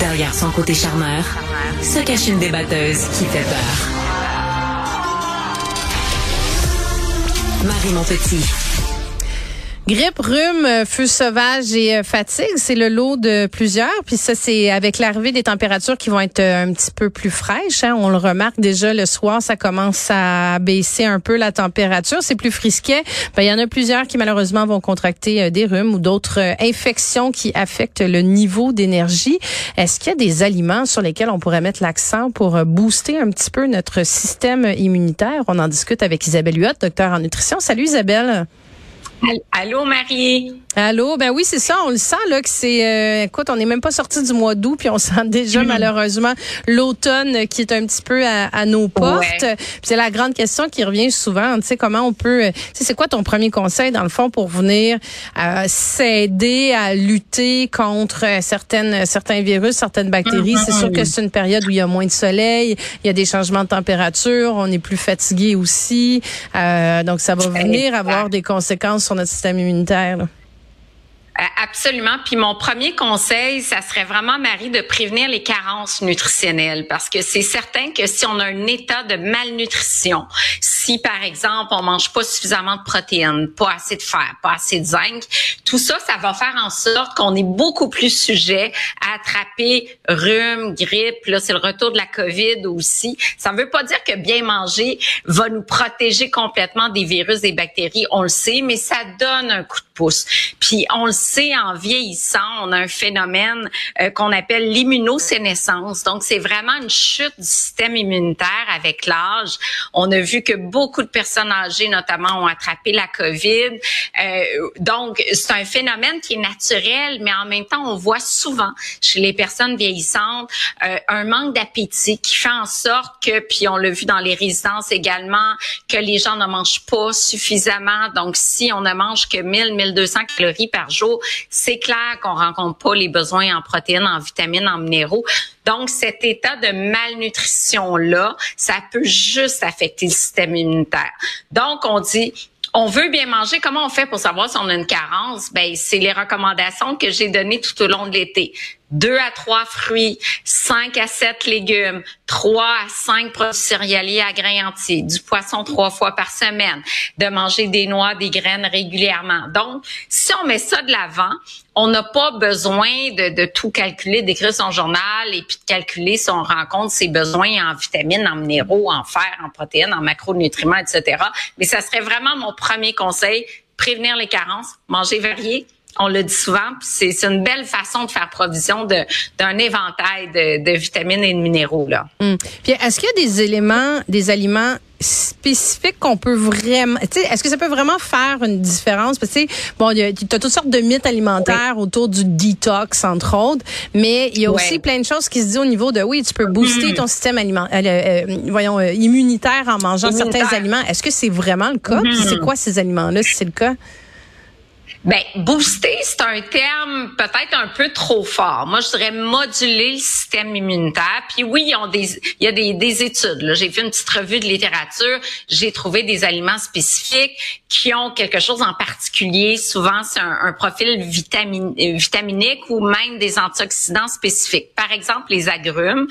Derrière son côté charmeur, se cache une débatteuse qui fait peur. Marie Montpetit. Grippe, rhume, euh, feu sauvage et euh, fatigue, c'est le lot de plusieurs. Puis ça, c'est avec l'arrivée des températures qui vont être euh, un petit peu plus fraîches. Hein. On le remarque déjà le soir, ça commence à baisser un peu la température. C'est plus frisquet. Ben, il y en a plusieurs qui malheureusement vont contracter des rhumes ou d'autres infections qui affectent le niveau d'énergie. Est-ce qu'il y a des aliments sur lesquels on pourrait mettre l'accent pour booster un petit peu notre système immunitaire? On en discute avec Isabelle Huot, docteur en nutrition. Salut Isabelle. Allô, Marie. Allô, ben oui, c'est ça, on le sent là que c'est euh, écoute, on n'est même pas sorti du mois d'août puis on sent déjà mm-hmm. malheureusement l'automne qui est un petit peu à, nos portes. C'est la grande question qui revient souvent, tu sais comment on peut euh, tu sais c'est quoi ton premier conseil dans le fond pour venir euh, s'aider à lutter contre certaines certains virus, certaines bactéries, c'est sûr que c'est une période où il y a moins de soleil, il y a des changements de température, on est plus fatigué aussi. donc ça va venir avoir des conséquences sur notre système immunitaire. Euh, absolument. Puis mon premier conseil, ça serait vraiment, Marie, de prévenir les carences nutritionnelles parce que c'est certain que si on a un état de malnutrition, si par exemple on mange pas suffisamment de protéines, pas assez de fer, pas assez de zinc, tout ça, ça va faire en sorte qu'on est beaucoup plus sujet à attraper rhume, grippe. Là, c'est le retour de la COVID aussi. Ça ne veut pas dire que bien manger va nous protéger complètement des virus, des bactéries. On le sait, mais ça donne un coup de Puis on le sait en vieillissant, on a un phénomène euh, qu'on appelle l'immunosénescence. Donc, c'est vraiment une chute du système immunitaire avec l'âge. On a vu que beaucoup de personnes âgées, notamment, ont attrapé la COVID. Euh, donc, c'est un phénomène qui est naturel, mais en même temps, on voit souvent chez les personnes vieillissantes euh, un manque d'appétit qui fait en sorte que, puis on l'a vu dans les résidences également, que les gens ne mangent pas suffisamment. Donc, si on ne mange que 1000, 1200 calories par jour, c'est clair qu'on rencontre pas les besoins en protéines, en vitamines, en minéraux. Donc, cet état de malnutrition-là, ça peut juste affecter le système immunitaire. Donc, on dit, on veut bien manger. Comment on fait pour savoir si on a une carence? Ben, c'est les recommandations que j'ai données tout au long de l'été. Deux à trois fruits, cinq à sept légumes, trois à cinq produits céréaliers à grains entiers, du poisson trois fois par semaine, de manger des noix, des graines régulièrement. Donc, si on met ça de l'avant, on n'a pas besoin de, de, tout calculer, d'écrire son journal et puis de calculer si on rencontre ses besoins en vitamines, en minéraux, en fer, en protéines, en macronutriments, etc. Mais ça serait vraiment mon premier conseil, prévenir les carences, manger varié, on le dit souvent, c'est une belle façon de faire provision d'un éventail de, de, vitamines et de minéraux là. Hum. Puis est-ce qu'il y a des éléments, des aliments spécifiques qu'on peut vraiment, est-ce que ça peut vraiment faire une différence? Parce que bon, tu as toutes sortes de mythes alimentaires autour du detox entre autres, mais il y a aussi plein de choses qui se disent au niveau de oui, tu peux booster hum. ton système alimentaire, euh, euh, voyons euh, immunitaire en mangeant certains aliments. Est-ce que c'est vraiment le cas? C'est hum. quoi ces aliments là si c'est le cas? Ben, booster, c'est un terme peut-être un peu trop fort. Moi, je dirais moduler le système immunitaire. Puis oui, il y a des, des études. J'ai fait une petite revue de littérature. J'ai trouvé des aliments spécifiques qui ont quelque chose en particulier. Souvent, c'est un, profil vitaminique ou même des antioxydants spécifiques. Par exemple, les agrumes.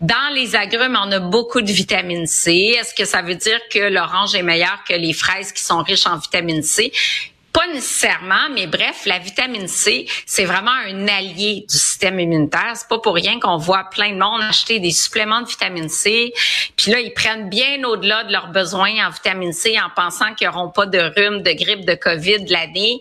Dans les agrumes, on a beaucoup de vitamine C. Est-ce que ça veut dire que l'orange est meilleur que les fraises qui sont riches en vitamine C? Pas nécessairement, mais bref, la vitamine C, c'est vraiment un allié du système immunitaire. C'est pas pour rien qu'on voit plein de monde acheter des suppléments de vitamine C. Puis là, ils prennent bien au-delà de leurs besoins en vitamine C en pensant qu'ils n'auront pas de rhume, de grippe, de COVID l'année.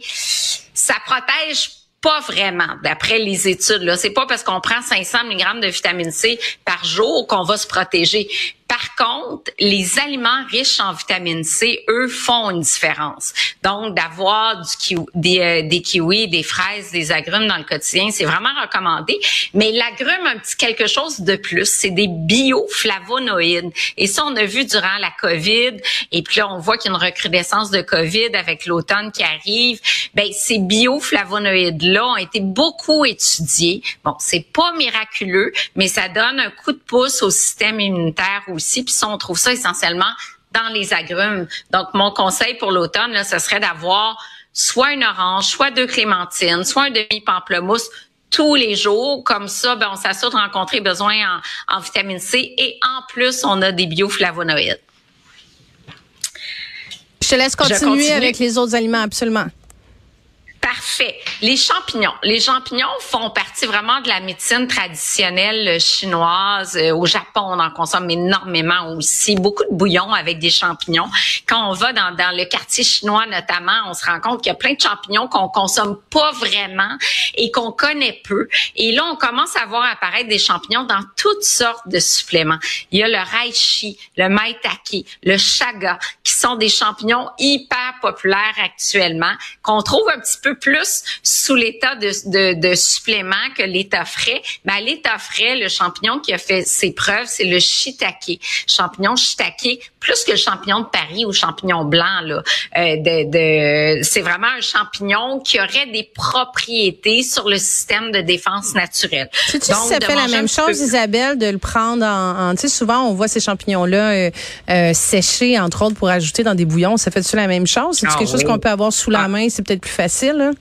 Ça protège pas vraiment, d'après les études. Là, c'est pas parce qu'on prend 500 mg de vitamine C par jour qu'on va se protéger. Par contre, les aliments riches en vitamine C, eux, font une différence. Donc, d'avoir du des, euh, des kiwis, des fraises, des agrumes dans le quotidien, c'est vraiment recommandé. Mais l'agrume, un petit quelque chose de plus, c'est des bioflavonoïdes. Et ça, on a vu durant la COVID. Et puis là, on voit qu'il y a une recrudescence de COVID avec l'automne qui arrive. Ben, ces bioflavonoïdes-là ont été beaucoup étudiés. Bon, c'est pas miraculeux, mais ça donne un coup de pouce au système immunitaire. Puis ça, on trouve ça essentiellement dans les agrumes. Donc, mon conseil pour l'automne, ce serait d'avoir soit une orange, soit deux clémentines, soit un demi-pamplemousse tous les jours. Comme ça, ben, on s'assure de rencontrer besoin en, en vitamine C et en plus, on a des bioflavonoïdes. Je te laisse continuer avec les autres aliments, absolument. Parfait. Les champignons. Les champignons font partie vraiment de la médecine traditionnelle chinoise. Euh, au Japon, on en consomme énormément aussi. Beaucoup de bouillons avec des champignons. Quand on va dans, dans le quartier chinois notamment, on se rend compte qu'il y a plein de champignons qu'on consomme pas vraiment et qu'on connaît peu. Et là, on commence à voir apparaître des champignons dans toutes sortes de suppléments. Il y a le reishi, le maitake, le chaga, qui sont des champignons hyper populaires actuellement, qu'on trouve un petit peu plus sous l'état de, supplément que l'état frais. Ben, l'état frais, le champignon qui a fait ses preuves, c'est le shiitake. Champignon shiitake, plus que le champignon de Paris ou champignon blanc. Là, euh, de, de c'est vraiment un champignon qui aurait des propriétés sur le système de défense naturelle. Tu sais, ça fait la même chose, Isabelle, de le prendre en... tu sais, souvent, on voit ces champignons-là euh, euh, séchés, entre autres, pour ajouter dans des bouillons. Ça fait-tu la même chose? C'est ah quelque chose qu'on peut avoir sous la ah. main? C'est peut-être plus facile?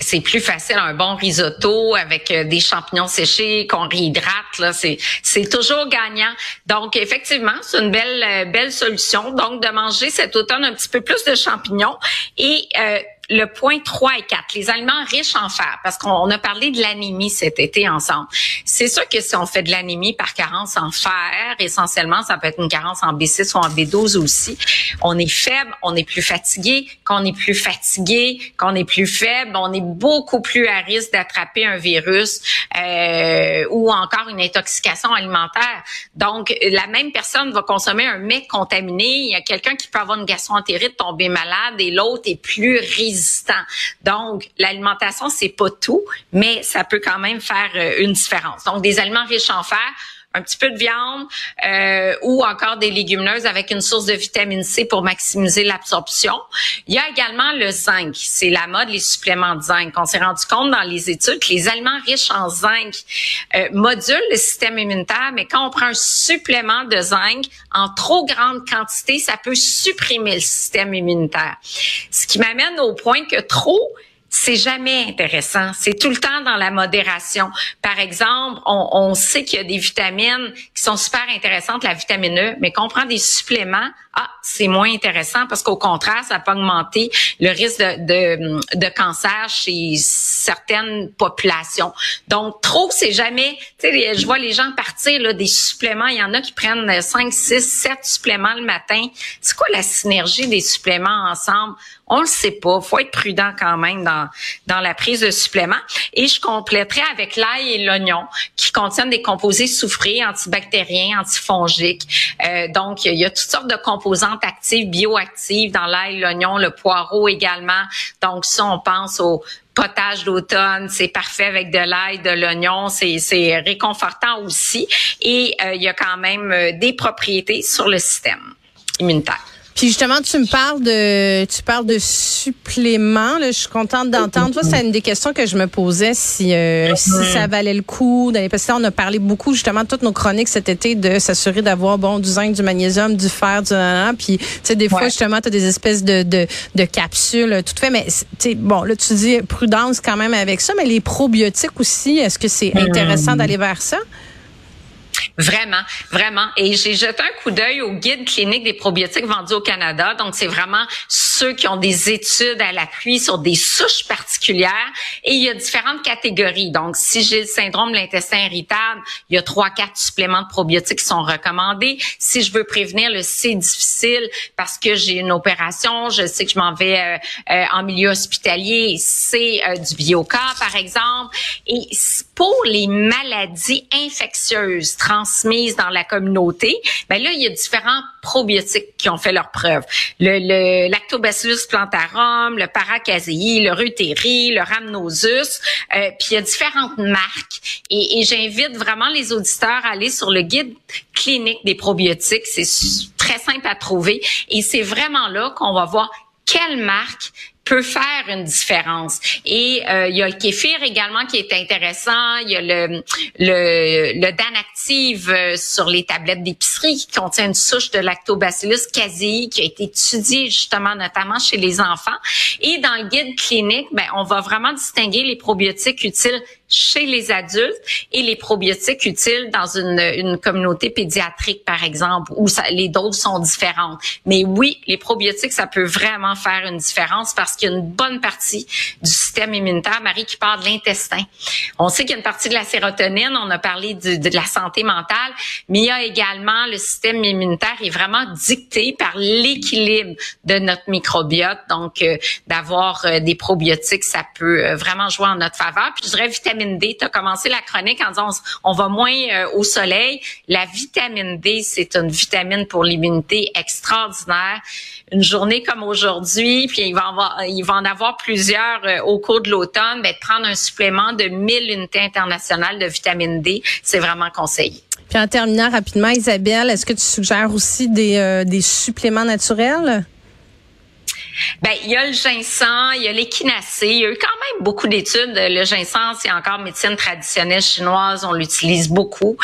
C'est plus facile un bon risotto avec euh, des champignons séchés qu'on réhydrate là. C'est c'est toujours gagnant. Donc effectivement c'est une belle euh, belle solution. Donc de manger cet automne un petit peu plus de champignons et euh, le point 3 et 4, les aliments riches en fer, parce qu'on a parlé de l'anémie cet été ensemble. C'est sûr que si on fait de l'anémie par carence en fer, essentiellement, ça peut être une carence en B6 ou en B12 aussi. On est faible, on est plus fatigué. Quand on est plus fatigué, quand on est plus faible, on est beaucoup plus à risque d'attraper un virus euh, ou encore une intoxication alimentaire. Donc, la même personne va consommer un mec contaminé. Il y a quelqu'un qui peut avoir une gastroentérite, tomber malade, et l'autre est plus résistant donc, l'alimentation, c'est pas tout, mais ça peut quand même faire euh, une différence. Donc, des aliments riches en fer, un petit peu de viande euh, ou encore des légumineuses avec une source de vitamine C pour maximiser l'absorption. Il y a également le zinc. C'est la mode, les suppléments de zinc. On s'est rendu compte dans les études que les aliments riches en zinc euh, modulent le système immunitaire, mais quand on prend un supplément de zinc en trop grande quantité, ça peut supprimer le système immunitaire. Ce qui m'amène au point que trop c'est jamais intéressant. C'est tout le temps dans la modération. Par exemple, on, on sait qu'il y a des vitamines qui sont super intéressantes, la vitamine E, mais qu'on prend des suppléments, ah, c'est moins intéressant parce qu'au contraire, ça peut augmenter le risque de, de, de, cancer chez certaines populations. Donc, trop, c'est jamais, tu sais, je vois les gens partir là, des suppléments. Il y en a qui prennent 5, 6, 7 suppléments le matin. C'est quoi la synergie des suppléments ensemble? On le sait pas. Faut être prudent quand même dans, dans la prise de suppléments. Et je compléterai avec l'ail et l'oignon qui contiennent des composés soufrés, antibactériens, antifongiques. Euh, donc, il y a toutes sortes de composantes actives, bioactives dans l'ail, l'oignon, le poireau également. Donc, ça, on pense au potage d'automne, c'est parfait avec de l'ail, de l'oignon, c'est réconfortant aussi. Et euh, il y a quand même euh, des propriétés sur le système immunitaire. Puis justement, tu me parles de, tu parles de suppléments. Là, je suis contente d'entendre. Toi, c'est une des questions que je me posais si, euh, si ça valait le coup d'aller. Parce que on a parlé beaucoup justement toutes nos chroniques cet été de s'assurer d'avoir bon du zinc, du magnésium, du fer, du Puis tu sais, des fois justement, tu as des espèces de, de, de capsules, tout fait. Mais tu bon, là tu dis prudence quand même avec ça. Mais les probiotiques aussi, est-ce que c'est intéressant d'aller vers ça? Vraiment, vraiment. Et j'ai jeté un coup d'œil au guide clinique des probiotiques vendus au Canada. Donc, c'est vraiment ceux qui ont des études à l'appui sur des souches particulières. Et il y a différentes catégories. Donc, si j'ai le syndrome de l'intestin irritable, il y a trois, quatre suppléments de probiotiques qui sont recommandés. Si je veux prévenir le C difficile parce que j'ai une opération, je sais que je m'en vais euh, euh, en milieu hospitalier, c'est euh, du biocar, par exemple. Et pour les maladies infectieuses transmises dans la communauté, ben là, il y a différents probiotiques qui ont fait leur preuve. Le, le lactobacillus plantarum, le paracasei, le reuteri, le rhamnosus, euh, puis il y a différentes marques. Et, et j'invite vraiment les auditeurs à aller sur le guide clinique des probiotiques. C'est très simple à trouver. Et c'est vraiment là qu'on va voir quelle marque peut faire une différence. Et euh, il y a le kéfir également qui est intéressant. Il y a le le, le Dan Active euh, sur les tablettes d'épicerie qui contient une souche de lactobacillus casei qui a été étudiée justement notamment chez les enfants. Et dans le guide clinique, ben on va vraiment distinguer les probiotiques utiles chez les adultes et les probiotiques utiles dans une, une communauté pédiatrique, par exemple, où ça, les doses sont différentes. Mais oui, les probiotiques, ça peut vraiment faire une différence parce qu'il y a une bonne partie du système immunitaire, Marie, qui part de l'intestin. On sait qu'il y a une partie de la sérotonine, on a parlé de, de la santé mentale, mais il y a également le système immunitaire est vraiment dicté par l'équilibre de notre microbiote. Donc, euh, d'avoir euh, des probiotiques, ça peut euh, vraiment jouer en notre faveur. Puis je dirais vitamine D. Tu as commencé la chronique en disant on, va moins euh, au soleil. La vitamine D, c'est une vitamine pour l'immunité extraordinaire. Une journée comme aujourd'hui, puis il va, en avoir plusieurs euh, au cours de l'automne, ben, prendre un supplément de 1000 unités internationales de vitamine D, c'est vraiment conseillé. Puis en terminant rapidement, Isabelle, est-ce que tu suggères aussi des, euh, des suppléments naturels? Ben, il y a le ginseng, il y a l'échinacée. Il y a eu quand même beaucoup d'études. Le ginseng, c'est encore médecine traditionnelle chinoise. On l'utilise beaucoup.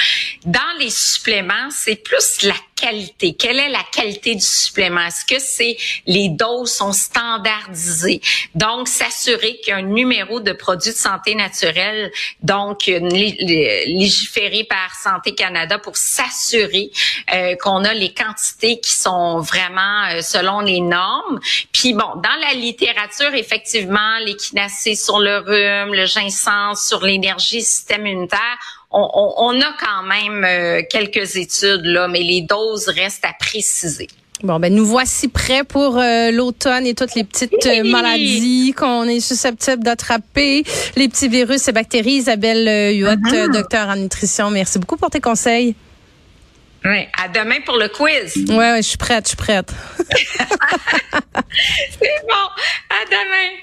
Dans les suppléments, c'est plus la qualité? Quelle est la qualité du supplément? Est-ce que c'est les doses sont standardisées? Donc, s'assurer qu'il y a un numéro de produits de santé naturelle, donc légiféré par Santé Canada pour s'assurer euh, qu'on a les quantités qui sont vraiment euh, selon les normes. Puis bon, dans la littérature, effectivement, l'équinacée sur le rhume, le ginseng sur l'énergie système immunitaire, on, a quand même euh, quelques études, là, mais les doses restent à préciser. Bon, ben nous voici prêts pour euh, l'automne et toutes les petites euh, maladies qu'on est susceptible d'attraper, les petits virus et bactéries. Isabelle Huot, uh-huh. docteur en nutrition, merci beaucoup pour tes conseils. Oui, à demain pour le quiz. Ouais, ouais je suis prête, je suis prête. C'est bon, à demain.